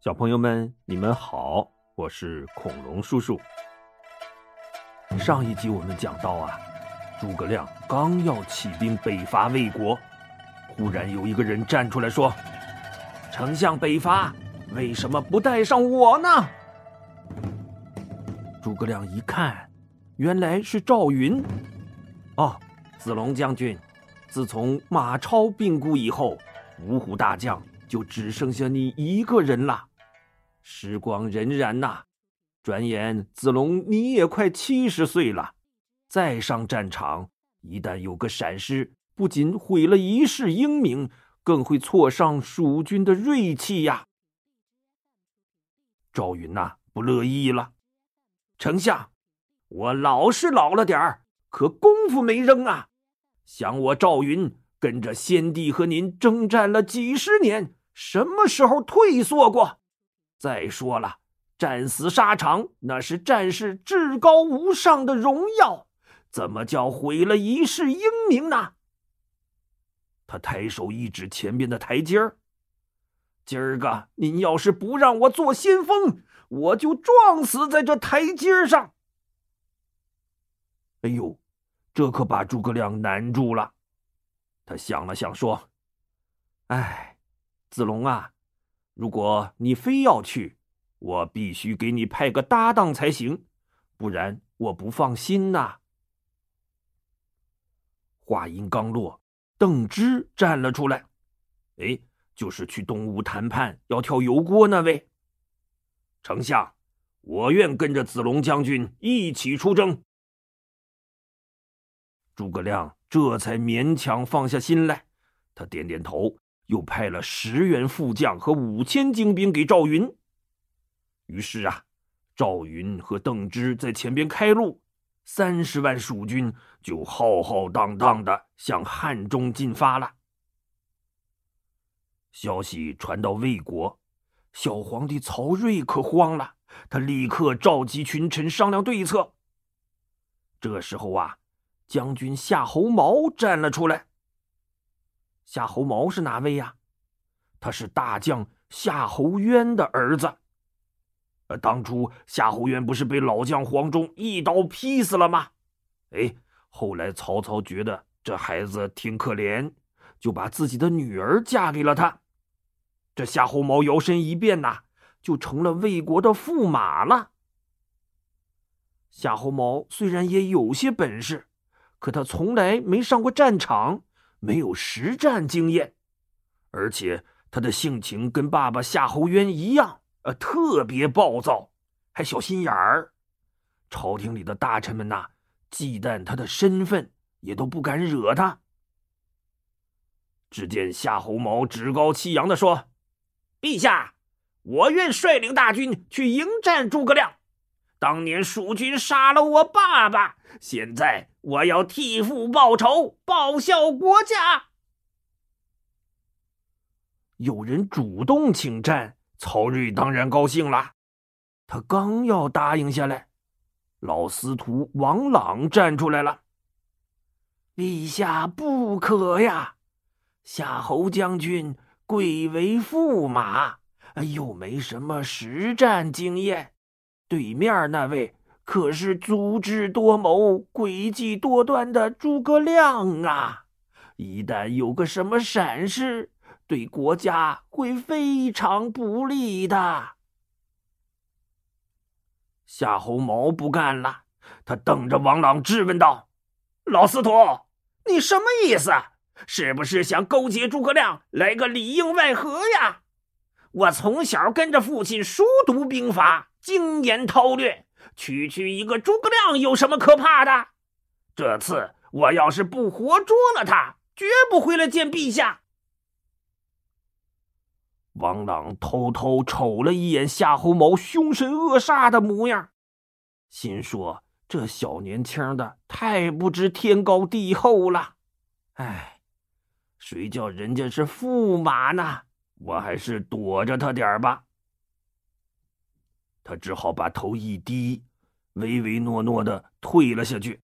小朋友们，你们好，我是恐龙叔叔。上一集我们讲到啊，诸葛亮刚要起兵北伐魏国，忽然有一个人站出来说：“丞相北伐，为什么不带上我呢？”诸葛亮一看，原来是赵云。哦，子龙将军，自从马超病故以后，五虎大将就只剩下你一个人了。时光荏苒呐，转眼子龙你也快七十岁了，再上战场，一旦有个闪失，不仅毁了一世英名，更会挫伤蜀军的锐气呀。赵云呐，不乐意了，丞相，我老是老了点儿，可功夫没扔啊。想我赵云跟着先帝和您征战了几十年，什么时候退缩过？再说了，战死沙场那是战士至高无上的荣耀，怎么叫毁了一世英名呢？他抬手一指前边的台阶儿，今儿个您要是不让我做先锋，我就撞死在这台阶上。哎呦，这可把诸葛亮难住了。他想了想，说：“哎，子龙啊。”如果你非要去，我必须给你派个搭档才行，不然我不放心呐。话音刚落，邓芝站了出来，哎，就是去东吴谈判要跳油锅那位。丞相，我愿跟着子龙将军一起出征。诸葛亮这才勉强放下心来，他点点头。又派了十员副将和五千精兵给赵云。于是啊，赵云和邓芝在前边开路，三十万蜀军就浩浩荡荡的向汉中进发了。消息传到魏国，小皇帝曹睿可慌了，他立刻召集群臣商量对策。这时候啊，将军夏侯茂站了出来。夏侯茂是哪位呀？他是大将夏侯渊的儿子。呃，当初夏侯渊不是被老将黄忠一刀劈死了吗？哎，后来曹操觉得这孩子挺可怜，就把自己的女儿嫁给了他。这夏侯茂摇身一变呐，就成了魏国的驸马了。夏侯茂虽然也有些本事，可他从来没上过战场。没有实战经验，而且他的性情跟爸爸夏侯渊一样，呃，特别暴躁，还小心眼儿。朝廷里的大臣们呐，忌惮他的身份，也都不敢惹他。只见夏侯茂趾高气扬的说：“陛下，我愿率领大军去迎战诸葛亮。当年蜀军杀了我爸爸，现在……”我要替父报仇，报效国家。有人主动请战，曹睿当然高兴了。他刚要答应下来，老司徒王朗站出来了：“陛下不可呀！夏侯将军贵为驸马，又没什么实战经验，对面那位……”可是足智多谋、诡计多端的诸葛亮啊！一旦有个什么闪失，对国家会非常不利的。夏侯茂不干了，他瞪着王朗质问道：“老司徒，你什么意思？是不是想勾结诸葛亮，来个里应外合呀？我从小跟着父亲熟读兵法，精研韬略。”区区一个诸葛亮有什么可怕的？这次我要是不活捉了他，绝不回来见陛下。王朗偷偷瞅了一眼夏侯茂凶神恶煞的模样，心说：这小年轻的太不知天高地厚了。哎，谁叫人家是驸马呢？我还是躲着他点吧。他只好把头一低，唯唯诺诺的退了下去。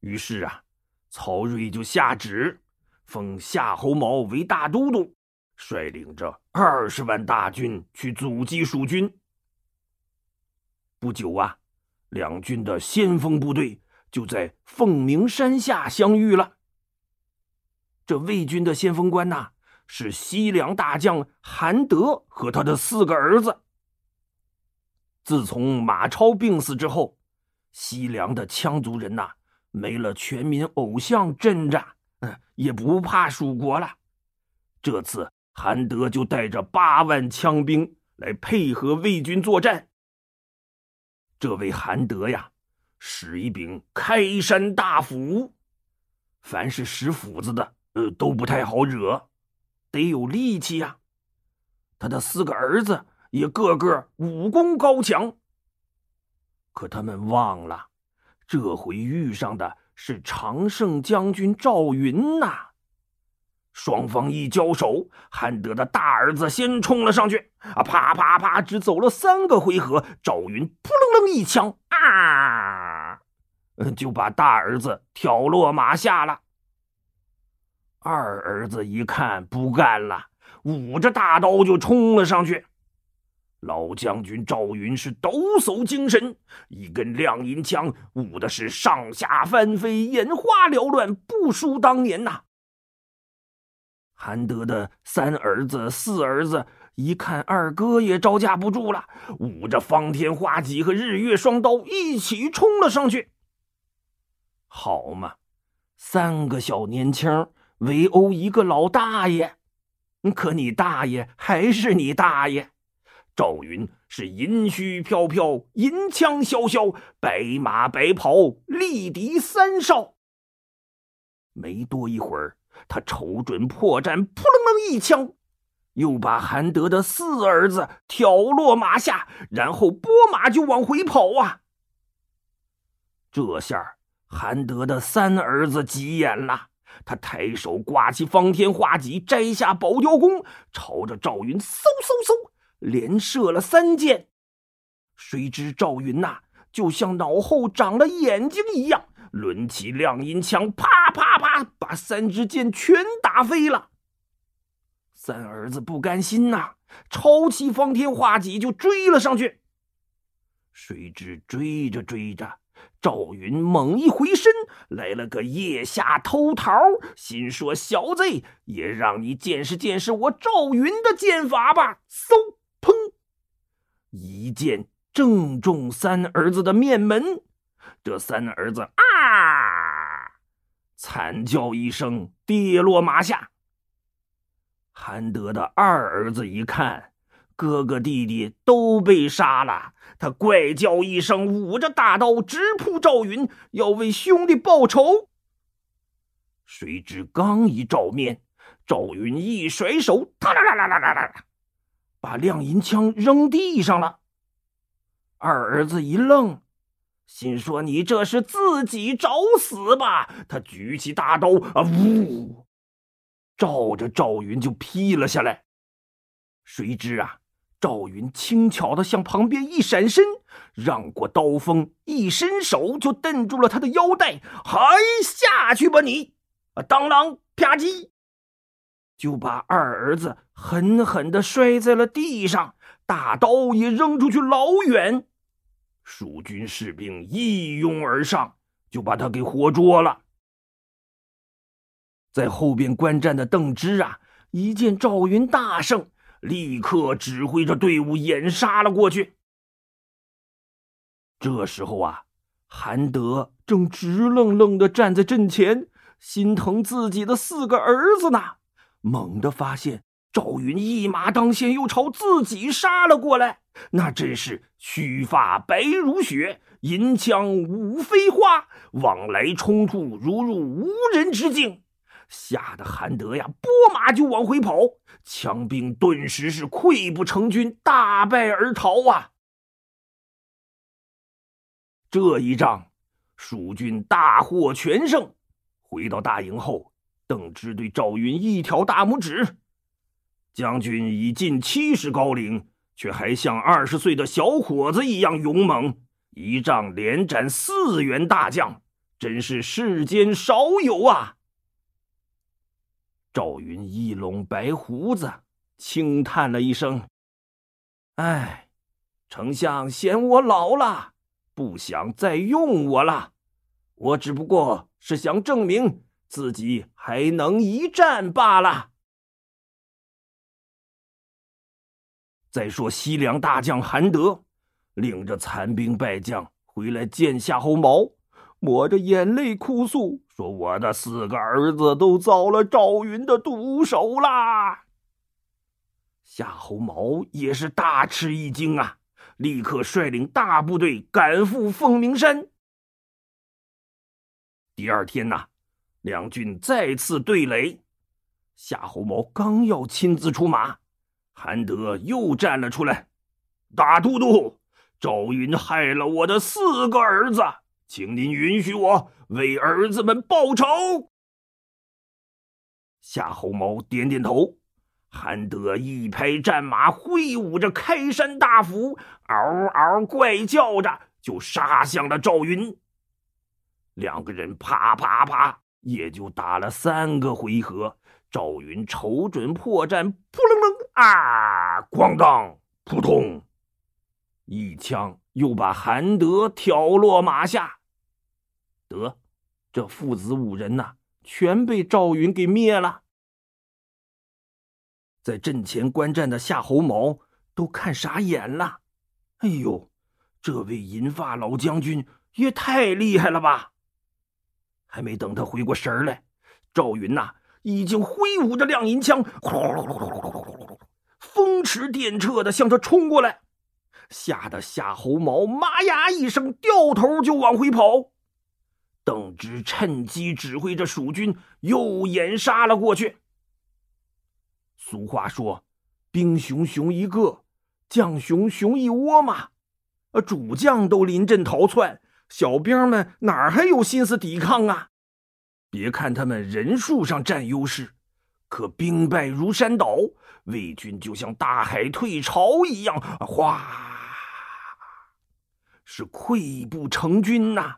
于是啊，曹睿就下旨，封夏侯茂为大都督，率领着二十万大军去阻击蜀军。不久啊，两军的先锋部队就在凤鸣山下相遇了。这魏军的先锋官呐，是西凉大将韩德和他的四个儿子。自从马超病死之后，西凉的羌族人呐，没了全民偶像镇着，嗯，也不怕蜀国了。这次韩德就带着八万羌兵来配合魏军作战。这位韩德呀，使一柄开山大斧，凡是使斧子的。呃，都不太好惹，得有力气呀。他的四个儿子也个个武功高强，可他们忘了，这回遇上的是常胜将军赵云呐。双方一交手，汉德的大儿子先冲了上去，啊，啪啪啪，只走了三个回合，赵云扑棱棱一枪，啊，就把大儿子挑落马下了。二儿子一看不干了，捂着大刀就冲了上去。老将军赵云是抖擞精神，一根亮银枪舞的是上下翻飞，眼花缭乱，不输当年呐。韩德的三儿子、四儿子一看二哥也招架不住了，舞着方天画戟和日月双刀一起冲了上去。好嘛，三个小年轻。围殴一个老大爷，可你大爷还是你大爷。赵云是银须飘飘，银枪萧萧，白马白袍，力敌三少。没多一会儿，他瞅准破绽，扑棱棱一枪，又把韩德的四儿子挑落马下，然后拨马就往回跑啊。这下韩德的三儿子急眼了。他抬手挂起方天画戟，摘下宝雕弓，朝着赵云嗖嗖嗖连射了三箭。谁知赵云呐，就像脑后长了眼睛一样，抡起亮银枪，啪啪啪，把三支箭全打飞了。三儿子不甘心呐，抄起方天画戟就追了上去。谁知追着追着。赵云猛一回身，来了个腋下偷桃，心说：“小子，也让你见识见识我赵云的剑法吧！”嗖，一剑正中三儿子的面门。这三儿子啊，惨叫一声，跌落马下。韩德的二儿子一看。哥哥弟弟都被杀了，他怪叫一声，舞着大刀直扑赵云，要为兄弟报仇。谁知刚一照面，赵云一甩手，哒啦啦啦啦啦啦，把亮银枪扔地上了。二儿子一愣，心说：“你这是自己找死吧？”他举起大刀，啊呜，照着赵云就劈了下来。谁知啊！赵云轻巧的向旁边一闪身，让过刀锋，一伸手就蹬住了他的腰带。还，下去吧你！啊，当啷啪叽，就把二儿子狠狠的摔在了地上，大刀也扔出去老远。蜀军士兵一拥而上，就把他给活捉了。在后边观战的邓芝啊，一见赵云大胜。立刻指挥着队伍掩杀了过去。这时候啊，韩德正直愣愣的站在阵前，心疼自己的四个儿子呢。猛地发现赵云一马当先，又朝自己杀了过来，那真是须发白如雪，银枪舞飞花，往来冲突如入无人之境。吓得韩德呀，拨马就往回跑，强兵顿时是溃不成军，大败而逃啊！这一仗，蜀军大获全胜。回到大营后，邓芝对赵云一挑大拇指：“将军已近七十高龄，却还像二十岁的小伙子一样勇猛，一仗连斩四员大将，真是世间少有啊！”赵云一拢白胡子，轻叹了一声：“哎，丞相嫌我老了，不想再用我了。我只不过是想证明自己还能一战罢了。”再说西凉大将韩德，领着残兵败将回来见夏侯茂，抹着眼泪哭诉说：“我的四个儿子都遭了赵云的毒手啦！”夏侯茂也是大吃一惊啊，立刻率领大部队赶赴凤鸣山。第二天呐，两军再次对垒，夏侯茂刚要亲自出马，韩德又站了出来：“大都督，赵云害了我的四个儿子，请您允许我为儿子们报仇。”夏侯茂点点头。韩德一拍战马，挥舞着开山大斧，嗷嗷怪叫着就杀向了赵云。两个人啪啪啪，也就打了三个回合。赵云瞅准破绽，扑棱棱啊，咣当，扑通，一枪又把韩德挑落马下。得，这父子五人呐，全被赵云给灭了。在阵前观战的夏侯茂都看傻眼了。哎呦，这位银发老将军也太厉害了吧！还没等他回过神来，赵云呐已经挥舞着亮银枪，风驰电掣的向他冲过来，吓得夏侯茂妈呀一声，掉头就往回跑。邓芝趁机指挥着蜀军又掩杀了过去。俗话说：“兵熊熊一个，将熊熊一窝嘛。”呃，主将都临阵逃窜，小兵们哪还有心思抵抗啊？别看他们人数上占优势，可兵败如山倒，魏军就像大海退潮一样，哗，是溃不成军呐。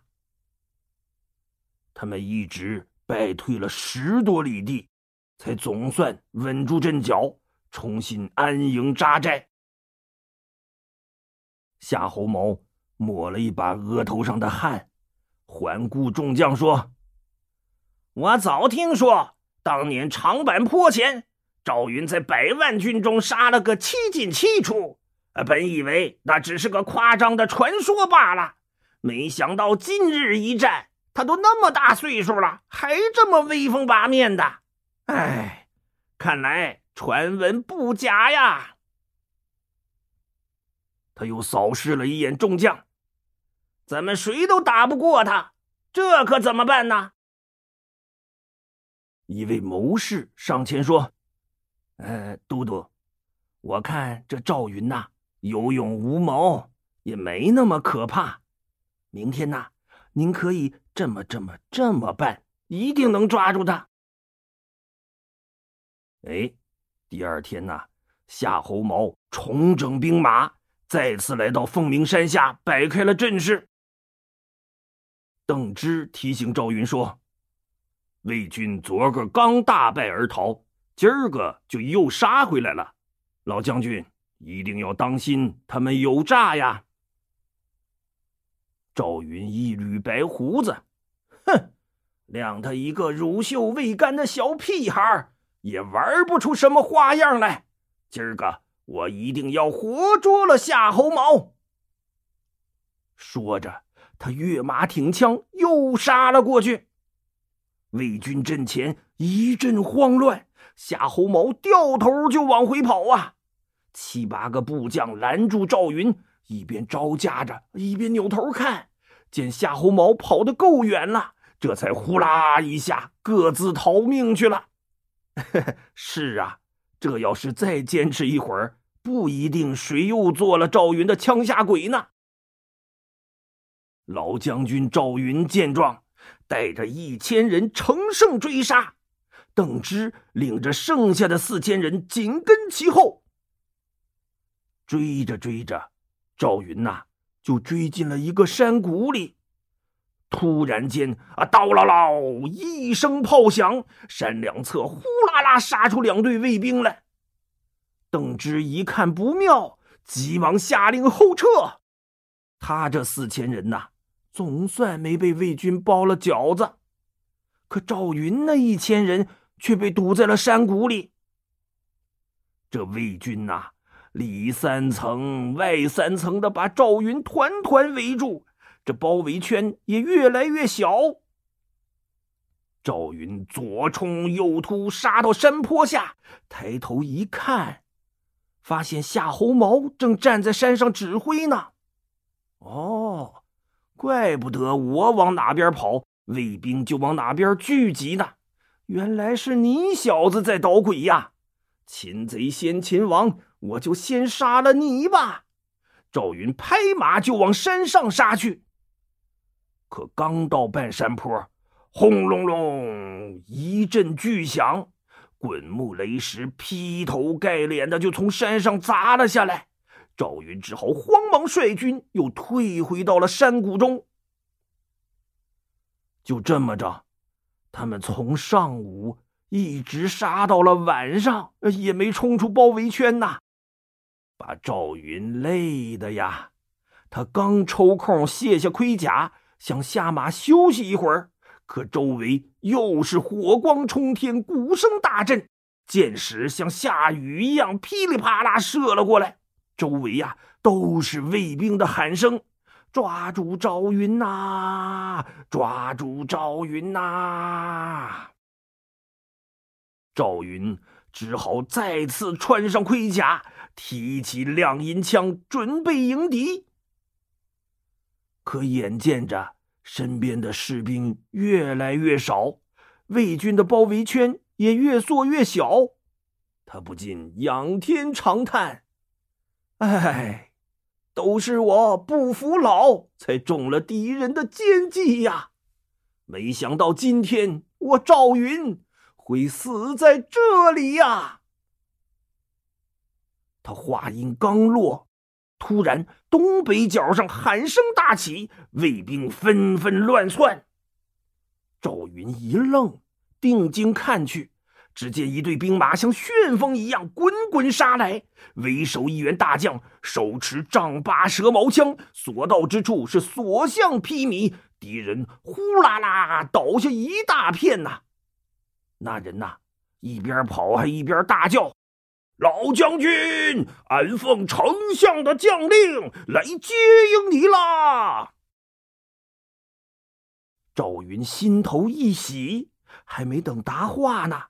他们一直败退了十多里地。才总算稳住阵脚，重新安营扎寨。夏侯茂抹了一把额头上的汗，环顾众将说：“我早听说，当年长坂坡前，赵云在百万军中杀了个七进七出。本以为那只是个夸张的传说罢了，没想到今日一战，他都那么大岁数了，还这么威风八面的。”哎，看来传闻不假呀。他又扫视了一眼众将，咱们谁都打不过他，这可怎么办呢？一位谋士上前说：“呃，都督，我看这赵云呐，有勇无谋，也没那么可怕。明天呐，您可以这么、这么、这么办，一定能抓住他。”哎，第二天呐，夏侯茂重整兵马，再次来到凤鸣山下，摆开了阵势。邓芝提醒赵云说：“魏军昨个刚大败而逃，今儿个就又杀回来了。老将军一定要当心，他们有诈呀。”赵云一捋白胡子，哼，谅他一个乳臭未干的小屁孩也玩不出什么花样来。今儿个我一定要活捉了夏侯茂。说着，他跃马挺枪，又杀了过去。魏军阵前一阵慌乱，夏侯茂掉头就往回跑啊！七八个部将拦住赵云，一边招架着，一边扭头看，见夏侯茂跑得够远了，这才呼啦一下各自逃命去了。是啊，这要是再坚持一会儿，不一定谁又做了赵云的枪下鬼呢。老将军赵云见状，带着一千人乘胜追杀，邓芝领着剩下的四千人紧跟其后。追着追着，赵云呐，就追进了一个山谷里。突然间，啊，刀啦啦一声炮响，山两侧呼啦啦杀出两队卫兵来。邓芝一看不妙，急忙下令后撤。他这四千人呐，总算没被魏军包了饺子。可赵云那一千人却被堵在了山谷里。这魏军呐，里三层外三层的把赵云团团围住，这包围圈也越来越小。赵云左冲右突，杀到山坡下，抬头一看，发现夏侯茂正站在山上指挥呢。哦，怪不得我往哪边跑，卫兵就往哪边聚集呢。原来是你小子在捣鬼呀！擒贼先擒王，我就先杀了你吧！赵云拍马就往山上杀去。可刚到半山坡，轰隆隆一阵巨响，滚木雷石劈头盖脸的就从山上砸了下来。赵云只好慌忙率军又退回到了山谷中。就这么着，他们从上午一直杀到了晚上，也没冲出包围圈呐，把赵云累的呀！他刚抽空卸下盔甲，想下马休息一会儿，可周围又是火光冲天，鼓声大震，箭矢像下雨一样噼里啪啦射了过来。周围呀，都是卫兵的喊声：“抓住赵云呐！抓住赵云呐！”赵云只好再次穿上盔甲，提起亮银枪，准备迎敌。可眼见着身边的士兵越来越少，魏军的包围圈也越缩越小，他不禁仰天长叹。哎，都是我不服老，才中了敌人的奸计呀！没想到今天我赵云会死在这里呀！他话音刚落，突然东北角上喊声大起，卫兵纷纷乱窜。赵云一愣，定睛看去。只见一队兵马像旋风一样滚滚杀来，为首一员大将手持丈八蛇矛枪，所到之处是所向披靡，敌人呼啦啦倒下一大片呐。那人呐，一边跑还一边大叫：“老将军，俺奉丞相的将令来接应你啦！”赵云心头一喜，还没等答话呢。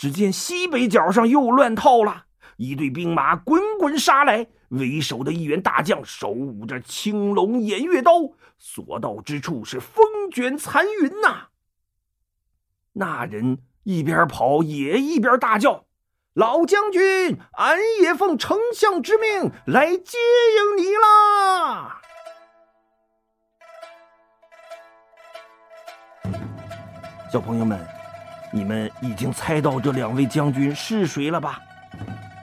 只见西北角上又乱套了，一队兵马滚滚杀来，为首的一员大将手舞着青龙偃月刀，所到之处是风卷残云呐。那人一边跑也一边大叫：“老将军，俺也奉丞相之命来接应你啦！”小朋友们。你们已经猜到这两位将军是谁了吧？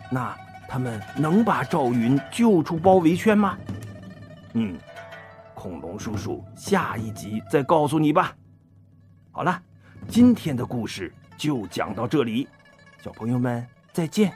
那他们能把赵云救出包围圈吗？嗯，恐龙叔叔下一集再告诉你吧。好了，今天的故事就讲到这里，小朋友们再见。